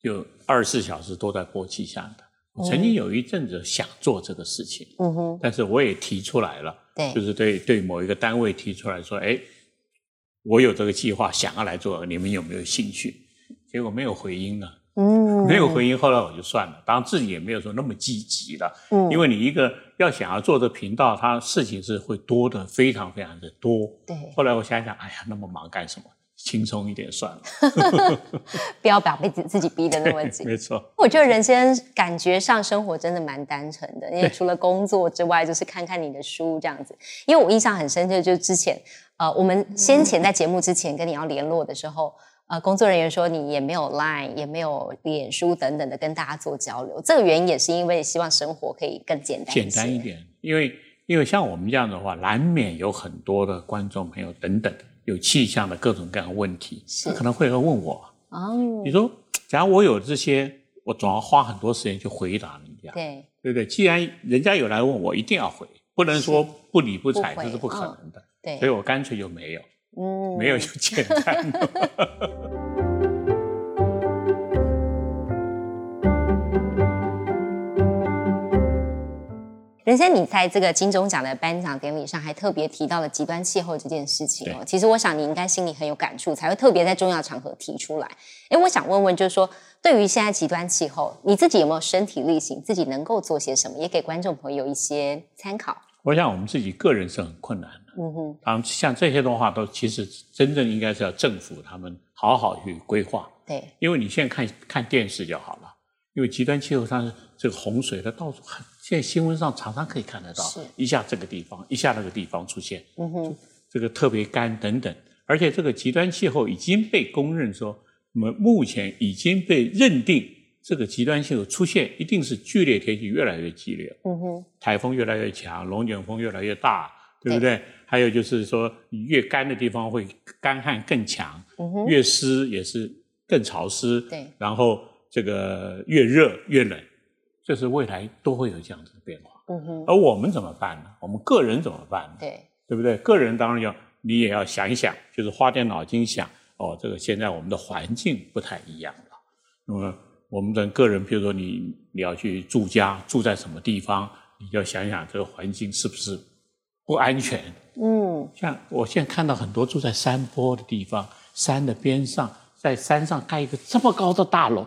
Speaker 1: 就二十四小时都在播气象的。我曾经有一阵子想做这个事情，嗯哼，但是我也提出来了，
Speaker 2: 对，
Speaker 1: 就是对对某一个单位提出来说，哎，我有这个计划想要来做，你们有没有兴趣？结果没有回音了，嗯，没有回音，后来我就算了，当然自己也没有说那么积极了，嗯，因为你一个要想要做的频道，它事情是会多的，非常非常的多，
Speaker 2: 对。
Speaker 1: 后来我想想，哎呀，那么忙干什么？轻松一点算了，
Speaker 2: 不要把被自自己逼得那么紧。
Speaker 1: 没错，
Speaker 2: 我觉得人生感觉上生活真的蛮单纯的，因为除了工作之外，就是看看你的书这样子。因为我印象很深刻，就是之前呃，我们先前在节目之前跟你要联络的时候。呃，工作人员说你也没有 Line，也没有脸书等等的跟大家做交流。这个原因也是因为希望生活可以更简单
Speaker 1: 简单一点。因为因为像我们这样的话，难免有很多的观众朋友等等有气象的各种各样的问题，
Speaker 2: 他
Speaker 1: 可能会来问我。哦，你说，假如我有这些，我总要花很多时间去回答人家。
Speaker 2: 对，
Speaker 1: 对不对？既然人家有来问我，一定要回，不能说不理不睬，这是不可能的。
Speaker 2: 对，
Speaker 1: 所以我干脆就没有。嗯，没有就简单。
Speaker 2: 人生，你在这个金钟奖的颁奖典礼上还特别提到了极端气候这件事情哦。其实我想你应该心里很有感触，才会特别在重要场合提出来。哎，我想问问，就是说，对于现在极端气候，你自己有没有身体力行，自己能够做些什么，也给观众朋友一些参考？
Speaker 1: 我想我们自己个人是很困难的。嗯哼，当然像这些的话，都其实真正应该是要政府他们好好去规划。
Speaker 2: 对，
Speaker 1: 因为你现在看看电视就好了，因为极端气候上这个洪水它到处很，现在新闻上常常可以看得到，一下这个地方，一下那个地方出现，嗯哼，这个特别干等等，而且这个极端气候已经被公认说，我们目前已经被认定这个极端气候出现一定是剧烈天气越来越激烈，嗯哼，台风越来越强，龙卷风越来越大，对不对？还有就是说，你越干的地方会干旱更强，越湿也是更潮湿。
Speaker 2: 对，
Speaker 1: 然后这个越热越冷，这是未来都会有这样子的变化。嗯哼，而我们怎么办呢？我们个人怎么办呢？
Speaker 2: 对，
Speaker 1: 对不对？个人当然要，你也要想一想，就是花点脑筋想。哦，这个现在我们的环境不太一样了。那么我们的个人，比如说你你要去住家，住在什么地方，你就要想想这个环境是不是不安全。嗯，像我现在看到很多住在山坡的地方，山的边上，在山上盖一个这么高的大楼，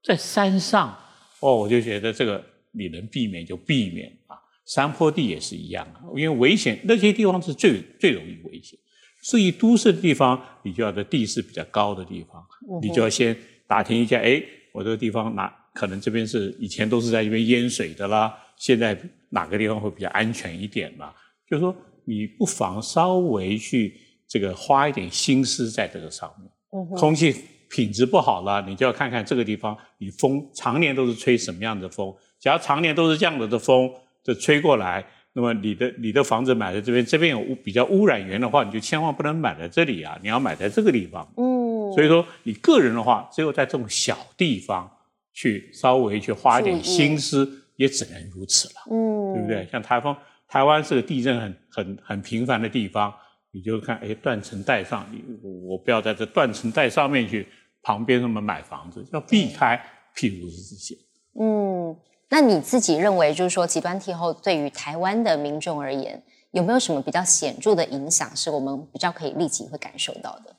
Speaker 1: 在山上，哦，我就觉得这个你能避免就避免啊。山坡地也是一样啊，因为危险那些地方是最最容易危险。所以都市的地方，你就要在地势比较高的地方，你就要先打听一下，哎，我这个地方哪可能这边是以前都是在这边淹水的啦，现在哪个地方会比较安全一点啦？就是说，你不妨稍微去这个花一点心思在这个上面。嗯，空气品质不好了，你就要看看这个地方，你风常年都是吹什么样的风。假如常年都是这样子的风，这吹过来。那么你的你的房子买在这边，这边有污比较污染源的话，你就千万不能买在这里啊！你要买在这个地方。嗯，所以说你个人的话，只有在这种小地方去稍微去花一点心思，也只能如此了。嗯，对不对？像台风，台湾是个地震很很很频繁的地方，你就看哎断层带上，你我不要在这断层带上面去旁边那么买房子，要避开，譬如是这些。嗯。
Speaker 2: 那你自己认为，就是说极端气候对于台湾的民众而言，有没有什么比较显著的影响，是我们比较可以立即会感受到的？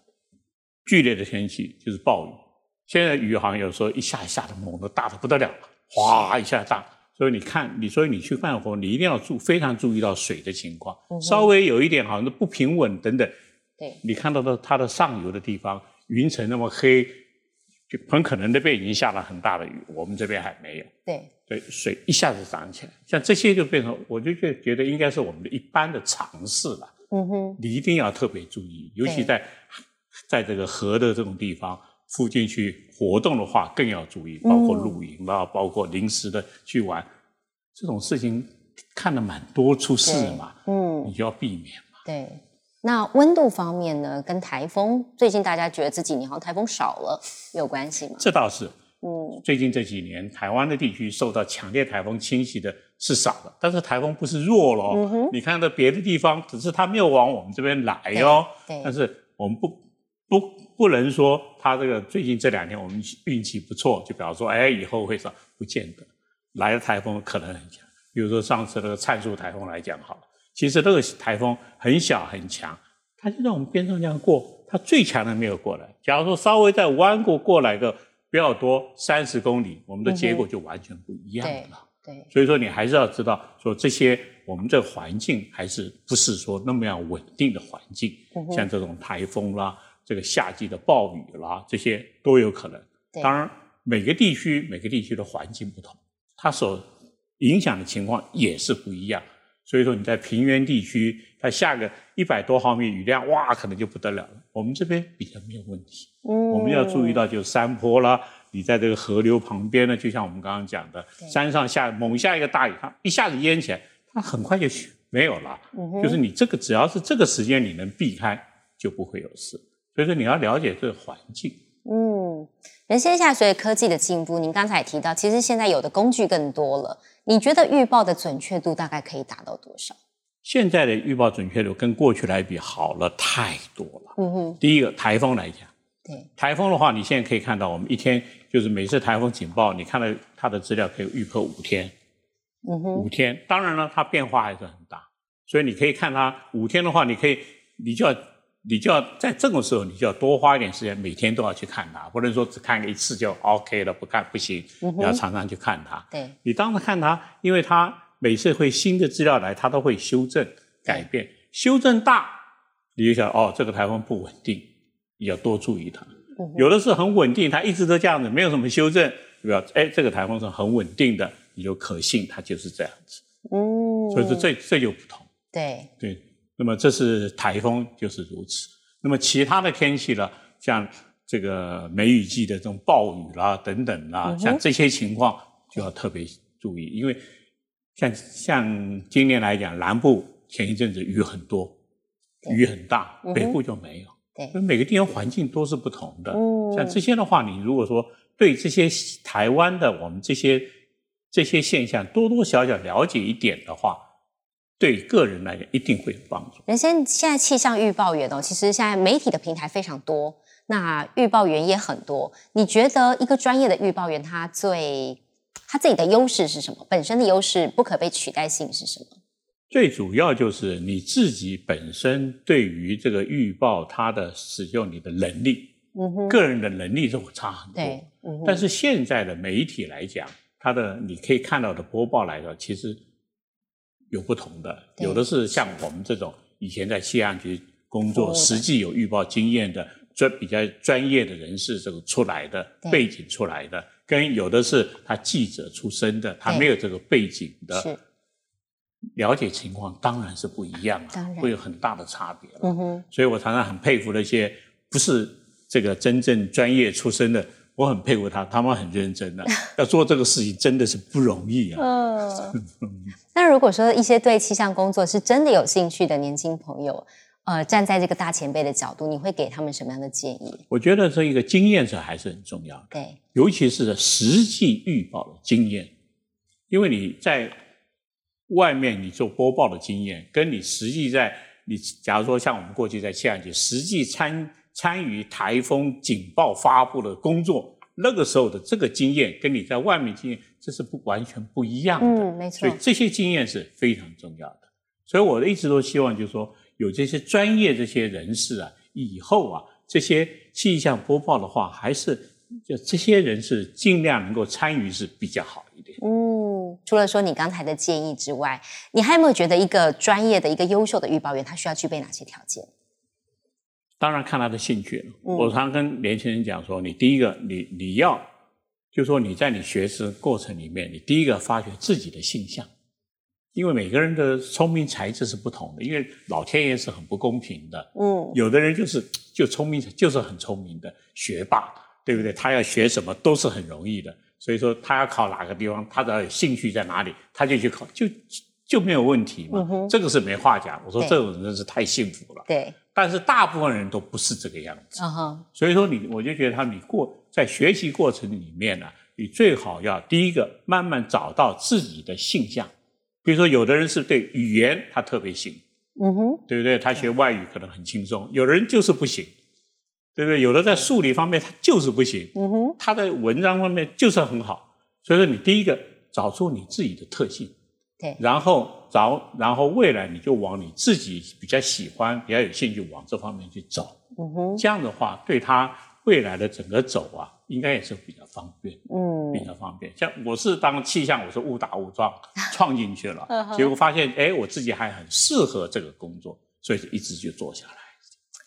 Speaker 1: 剧烈的天气就是暴雨，现在雨好像有时候一下一下的猛的大的不得了，哗一下大。所以你看，你所以你去干活，你一定要注非常注意到水的情况，稍微有一点好像不平稳等等。
Speaker 2: 对，
Speaker 1: 你看到的它的上游的地方，云层那么黑。就很可能那边已经下了很大的雨，我们这边还没有。
Speaker 2: 对，
Speaker 1: 对，水一下子涨起来，像这些就变成，我就觉觉得应该是我们的一般的常识了。嗯哼，你一定要特别注意，尤其在在这个河的这种地方附近去活动的话，更要注意，包括露营啦，包括临时的去玩，这种事情看了蛮多出事嘛。嗯，你就要避免嘛。
Speaker 2: 对。那温度方面呢？跟台风最近大家觉得这几年好像台风少了，有关系吗？
Speaker 1: 这倒是，嗯，最近这几年台湾的地区受到强烈台风侵袭的是少了，但是台风不是弱了，你看到别的地方，只是它没有往我们这边来哦。
Speaker 2: 对，
Speaker 1: 但是我们不不不能说它这个最近这两天我们运气不错，就比方说，哎，以后会少，不见得来的台风可能很强。比如说上次那个灿数台风来讲好了。其实那个台风很小很强，它就在我们边上这样过，它最强的没有过来。假如说稍微再弯过过来个不要多三十公里，我们的结果就完全不一样了。
Speaker 2: 对，
Speaker 1: 所以说你还是要知道，说这些我们这环境还是不是说那么样稳定的环境，像这种台风啦，这个夏季的暴雨啦，这些都有可能。当然，每个地区每个地区的环境不同，它所影响的情况也是不一样。所以说你在平原地区，它下个一百多毫米雨量，哇，可能就不得了了。我们这边比较没有问题。嗯，我们要注意到就是山坡啦，你在这个河流旁边呢，就像我们刚刚讲的，山上下猛下一个大雨，它一下子淹起来，它很快就没有了。嗯就是你这个只要是这个时间你能避开，就不会有事。所以说你要了解这个环境。
Speaker 2: 嗯，人现在随着科技的进步，您刚才也提到，其实现在有的工具更多了。你觉得预报的准确度大概可以达到多少？
Speaker 1: 现在的预报准确度跟过去来比好了太多了。嗯哼。第一个台风来讲，
Speaker 2: 对
Speaker 1: 台风的话，你现在可以看到，我们一天就是每次台风警报，你看到它的资料可以预测五天。嗯哼。五天，当然了，它变化还是很大，所以你可以看它五天的话，你可以，你就要。你就要在这种时候，你就要多花一点时间，每天都要去看它，不能说只看一次就 OK 了，不看不行，你要常常去看它。
Speaker 2: 对，
Speaker 1: 你当时看它，因为它每次会新的资料来，它都会修正改变，修正大，你就想哦，这个台风不稳定，你要多注意它。有的是很稳定，它一直都这样子，没有什么修正，对吧？哎，这个台风是很稳定的，你就可信它就是这样子。嗯，所以说这这就不同。
Speaker 2: 对
Speaker 1: 对。那么这是台风就是如此。那么其他的天气呢，像这个梅雨季的这种暴雨啦等等啦，像这些情况就要特别注意，因为像像今年来讲，南部前一阵子雨很多，雨很大，北部就没有。
Speaker 2: 对，
Speaker 1: 因为每个地方环境都是不同的。像这些的话，你如果说对这些台湾的我们这些这些现象多多少少了解一点的话。对个人来讲一定会有帮助。
Speaker 2: 人生现在气象预报员哦，其实现在媒体的平台非常多，那预报员也很多。你觉得一个专业的预报员，他最他自己的优势是什么？本身的优势不可被取代性是什么？
Speaker 1: 最主要就是你自己本身对于这个预报它的使用你的能力，嗯哼，个人的能力是会差很多。
Speaker 2: 对，
Speaker 1: 嗯。但是现在的媒体来讲，它的你可以看到的播报来说，其实。有不同的，有的是像我们这种以前在气象局工作、实际有预报经验的专比较专业的人士这个出来的背景出来的，跟有的是他记者出身的，他没有这个背景的，了解情况当然是不一样
Speaker 2: 当然
Speaker 1: 会有很大的差别了。
Speaker 2: 嗯哼，
Speaker 1: 所以我常常很佩服那些不是这个真正专业出身的，我很佩服他，他们很认真的、要做这个事情真的是不容易啊。
Speaker 2: 嗯。那如果说一些对气象工作是真的有兴趣的年轻朋友，呃，站在这个大前辈的角度，你会给他们什么样的建议？
Speaker 1: 我觉得这一个经验是还是很重要的。
Speaker 2: 对，
Speaker 1: 尤其是实际预报的经验，因为你在外面你做播报的经验，跟你实际在你假如说像我们过去在气象局实际参参与台风警报发布的工作，那个时候的这个经验，跟你在外面经验，这是不完全不一样的。
Speaker 2: 嗯，没错
Speaker 1: 所以，这些经验是非常重要的。所以我一直都希望，就是说有这些专业这些人士啊，以后啊这些气象播报的话，还是就这些人士尽量能够参与是比较好一点。
Speaker 2: 嗯，除了说你刚才的建议之外，你还有没有觉得一个专业的一个优秀的预报员，他需要具备哪些条件？
Speaker 1: 当然看他的兴趣了。
Speaker 2: 嗯
Speaker 1: 我常常跟年轻人讲说，你第一个，你你要，就是说你在你学习过程里面，你第一个发掘自己的性向，因为每个人的聪明才智是不同的，因为老天爷是很不公平的。
Speaker 2: 嗯，
Speaker 1: 有的人就是就聪明，就是很聪明的学霸，对不对？他要学什么都是很容易的，所以说他要考哪个地方，他只要有兴趣在哪里，他就去考，就就没有问题嘛。这个是没话讲。我说这种人真是太幸福了。
Speaker 2: 对，
Speaker 1: 但是大部分人都不是这个样子，所以说你，我就觉得他你过在学习过程里面呢、你最好要第一个慢慢找到自己的性向。比如说，有的人是对语言他特别行，
Speaker 2: 嗯哼，
Speaker 1: 对不对？他学外语可能很轻松，有的人就是不行，对不对？有的在数理方面他就是不行，
Speaker 2: 嗯哼，
Speaker 1: 他在文章方面就是很好。所以说，你第一个找出你自己的特性，
Speaker 2: 对，
Speaker 1: 然后找，然后未来你就往你自己比较喜欢、比较有兴趣往这方面去走。
Speaker 2: 嗯哼，
Speaker 1: 这样的话，对他未来的整个走啊，应该也是比较方便，
Speaker 2: 嗯
Speaker 1: 比较方便。像我是当气象，我是误打误撞撞进去了结果发现，哎，我自己还很适合这个工作，所以就一直就做下来。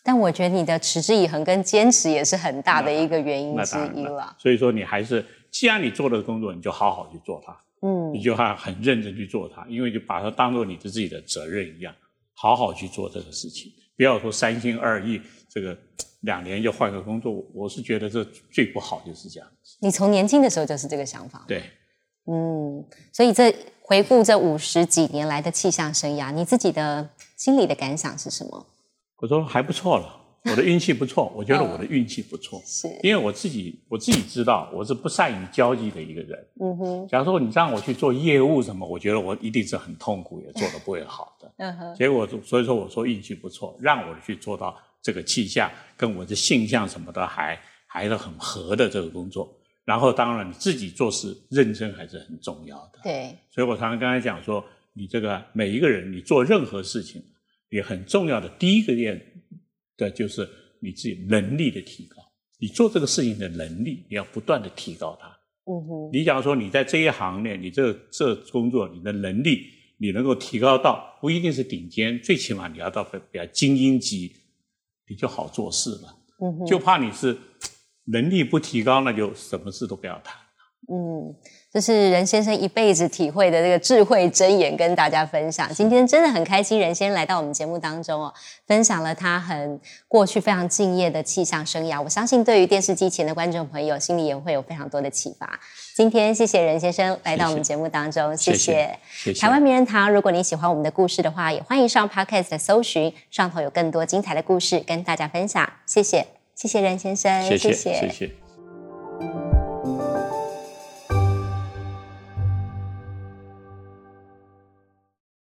Speaker 2: 但我觉得你的持之以恒跟坚持也是很大的一个原因之一了。
Speaker 1: 所以说，你还是既然你做了工作，你就好好去做它，
Speaker 2: 嗯
Speaker 1: 你就还很认真去做它，因为就把它当做你的自己的责任一样，好好去做这个事情，不要说三心二意，这个两年就换个工作。我是觉得这最不好就是这样子。
Speaker 2: 你从年轻的时候就是这个想法。
Speaker 1: 对，
Speaker 2: 嗯，所以这回顾这五十几年来的气象生涯，你自己的心里的感想是什么？
Speaker 1: 我说还不错了，我的运气不错，我觉得我的运气不错，
Speaker 2: 是，
Speaker 1: 因为我自己我自己知道我是不善于交际的一个人。
Speaker 2: 嗯哼，
Speaker 1: 假如说你让我去做业务什么，我觉得我一定是很痛苦，也做得不会好的。
Speaker 2: 嗯哼，
Speaker 1: 结果所以说我说运气不错，让我去做到这个气象跟我的性向什么的还还是很合的这个工作。然后当然你自己做事认真还是很重要的。
Speaker 2: 对，
Speaker 1: 所以我常常刚才讲说，你这个每一个人，你做任何事情，也很重要的第一个点的就是你自己能力的提高。你做这个事情的能力，你要不断的提高它。
Speaker 2: 嗯哼，
Speaker 1: 你假如说你在这一行呢，你这这工作你的能力，你能够提高到不一定是顶尖，最起码你要到比较精英级，你就好做事了。
Speaker 2: 嗯哼，
Speaker 1: 就怕你是 能力不提高，那就什么事都不要谈。
Speaker 2: 嗯，这是任先生一辈子体会的这个智慧箴言，跟大家分享。今天真的很开心，任先生来到我们节目当中哦，分享了他很过去非常敬业的气象生涯。我相信对于电视机前的观众朋友，心里也会有非常多的启发。今天谢谢任先生来到我们节目当中，谢
Speaker 1: 谢谢谢谢
Speaker 2: 台湾名人堂，如果你喜欢我们的故事的话，也欢迎上 Podcast 搜寻，上头有更多精彩的故事跟大家分享。谢谢，谢谢任先生，
Speaker 1: 谢谢谢谢。